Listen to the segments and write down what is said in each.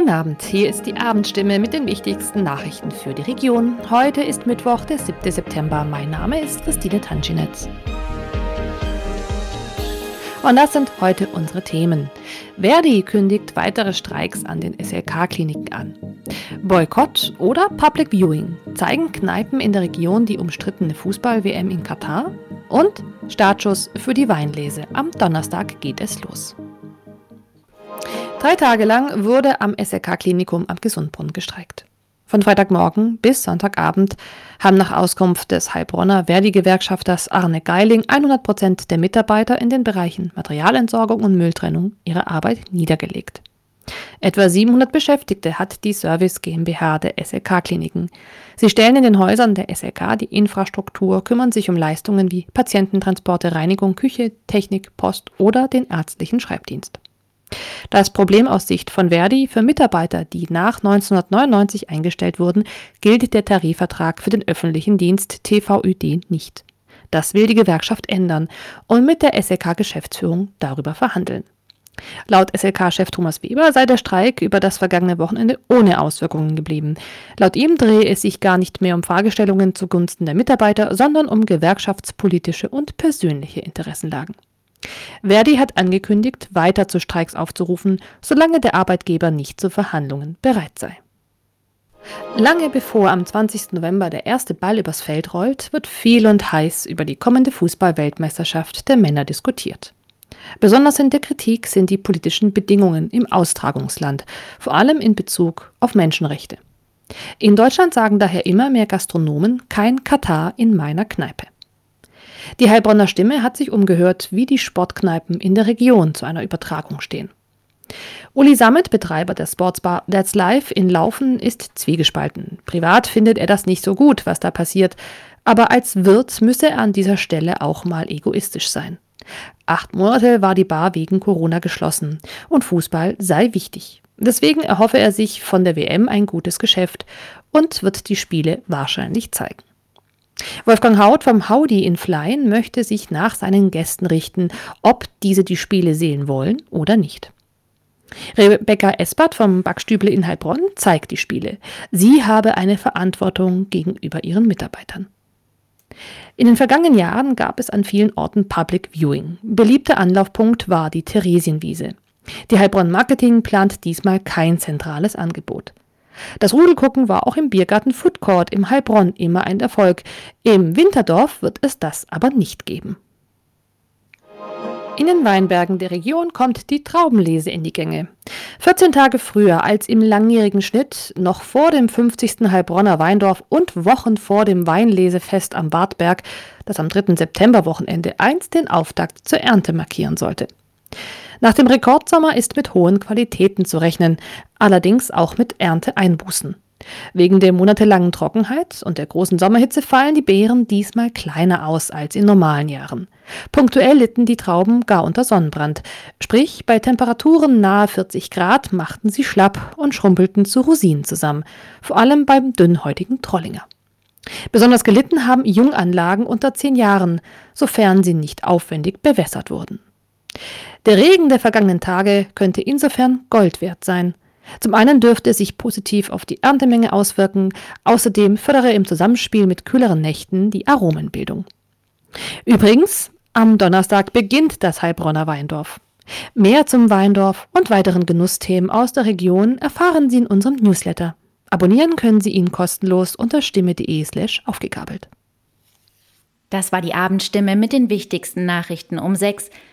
Guten Abend, hier ist die Abendstimme mit den wichtigsten Nachrichten für die Region. Heute ist Mittwoch, der 7. September. Mein Name ist Christine Tanschinetz. Und das sind heute unsere Themen. Verdi kündigt weitere Streiks an den SLK-Kliniken an. Boykott oder Public Viewing zeigen Kneipen in der Region die umstrittene Fußball-WM in Katar. Und Startschuss für die Weinlese. Am Donnerstag geht es los. Drei Tage lang wurde am SRK-Klinikum am Gesundbrunnen gestreikt. Von Freitagmorgen bis Sonntagabend haben nach Auskunft des Heilbronner Verdi-Gewerkschafters Arne Geiling 100 Prozent der Mitarbeiter in den Bereichen Materialentsorgung und Mülltrennung ihre Arbeit niedergelegt. Etwa 700 Beschäftigte hat die Service GmbH der SLK-Kliniken. Sie stellen in den Häusern der SLK die Infrastruktur, kümmern sich um Leistungen wie Patiententransporte, Reinigung, Küche, Technik, Post oder den ärztlichen Schreibdienst. Das Problem aus Sicht von Verdi für Mitarbeiter, die nach 1999 eingestellt wurden, gilt der Tarifvertrag für den öffentlichen Dienst TVÜD nicht. Das will die Gewerkschaft ändern und mit der SLK-Geschäftsführung darüber verhandeln. Laut SLK-Chef Thomas Weber sei der Streik über das vergangene Wochenende ohne Auswirkungen geblieben. Laut ihm drehe es sich gar nicht mehr um Fragestellungen zugunsten der Mitarbeiter, sondern um gewerkschaftspolitische und persönliche Interessenlagen. Verdi hat angekündigt, weiter zu Streiks aufzurufen, solange der Arbeitgeber nicht zu Verhandlungen bereit sei. Lange bevor am 20. November der erste Ball übers Feld rollt, wird viel und heiß über die kommende Fußball-Weltmeisterschaft der Männer diskutiert. Besonders in der Kritik sind die politischen Bedingungen im Austragungsland, vor allem in Bezug auf Menschenrechte. In Deutschland sagen daher immer mehr Gastronomen kein Katar in meiner Kneipe. Die Heilbronner Stimme hat sich umgehört, wie die Sportkneipen in der Region zu einer Übertragung stehen. Uli Sammet, Betreiber der Sportsbar That's Life in Laufen, ist zwiegespalten. Privat findet er das nicht so gut, was da passiert, aber als Wirt müsse er an dieser Stelle auch mal egoistisch sein. Acht Monate war die Bar wegen Corona geschlossen und Fußball sei wichtig. Deswegen erhoffe er sich von der WM ein gutes Geschäft und wird die Spiele wahrscheinlich zeigen. Wolfgang Haut vom Howdy in Flein möchte sich nach seinen Gästen richten, ob diese die Spiele sehen wollen oder nicht. Rebecca Espert vom Backstüble in Heilbronn zeigt die Spiele. Sie habe eine Verantwortung gegenüber ihren Mitarbeitern. In den vergangenen Jahren gab es an vielen Orten Public Viewing. Beliebter Anlaufpunkt war die Theresienwiese. Die Heilbronn Marketing plant diesmal kein zentrales Angebot. Das Rudelgucken war auch im Biergarten Food Court im Heilbronn immer ein Erfolg. Im Winterdorf wird es das aber nicht geben. In den Weinbergen der Region kommt die Traubenlese in die Gänge. 14 Tage früher als im langjährigen Schnitt, noch vor dem 50. Heilbronner Weindorf und Wochen vor dem Weinlesefest am Wartberg, das am 3. Septemberwochenende einst den Auftakt zur Ernte markieren sollte. Nach dem Rekordsommer ist mit hohen Qualitäten zu rechnen, allerdings auch mit Ernteeinbußen. Wegen der monatelangen Trockenheit und der großen Sommerhitze fallen die Beeren diesmal kleiner aus als in normalen Jahren. Punktuell litten die Trauben gar unter Sonnenbrand. Sprich, bei Temperaturen nahe 40 Grad machten sie schlapp und schrumpelten zu Rosinen zusammen. Vor allem beim dünnhäutigen Trollinger. Besonders gelitten haben Junganlagen unter 10 Jahren, sofern sie nicht aufwendig bewässert wurden. Der Regen der vergangenen Tage könnte insofern Gold wert sein. Zum einen dürfte es sich positiv auf die Erntemenge auswirken, außerdem fördere im Zusammenspiel mit kühleren Nächten die Aromenbildung. Übrigens, am Donnerstag beginnt das Heilbronner Weindorf. Mehr zum Weindorf und weiteren Genussthemen aus der Region erfahren Sie in unserem Newsletter. Abonnieren können Sie ihn kostenlos unter stimme.de slash aufgegabelt. Das war die Abendstimme mit den wichtigsten Nachrichten um sechs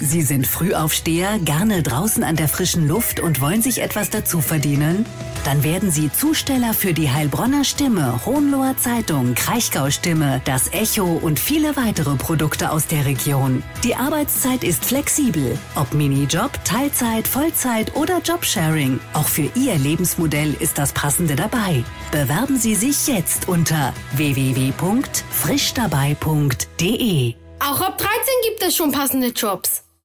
Sie sind Frühaufsteher, gerne draußen an der frischen Luft und wollen sich etwas dazu verdienen? Dann werden Sie Zusteller für die Heilbronner Stimme, Hohenloher Zeitung, Kraichgau Stimme, das Echo und viele weitere Produkte aus der Region. Die Arbeitszeit ist flexibel, ob Minijob, Teilzeit, Vollzeit oder Jobsharing. Auch für Ihr Lebensmodell ist das Passende dabei. Bewerben Sie sich jetzt unter www.frischdabei.de. Auch ab 13 gibt es schon passende Jobs.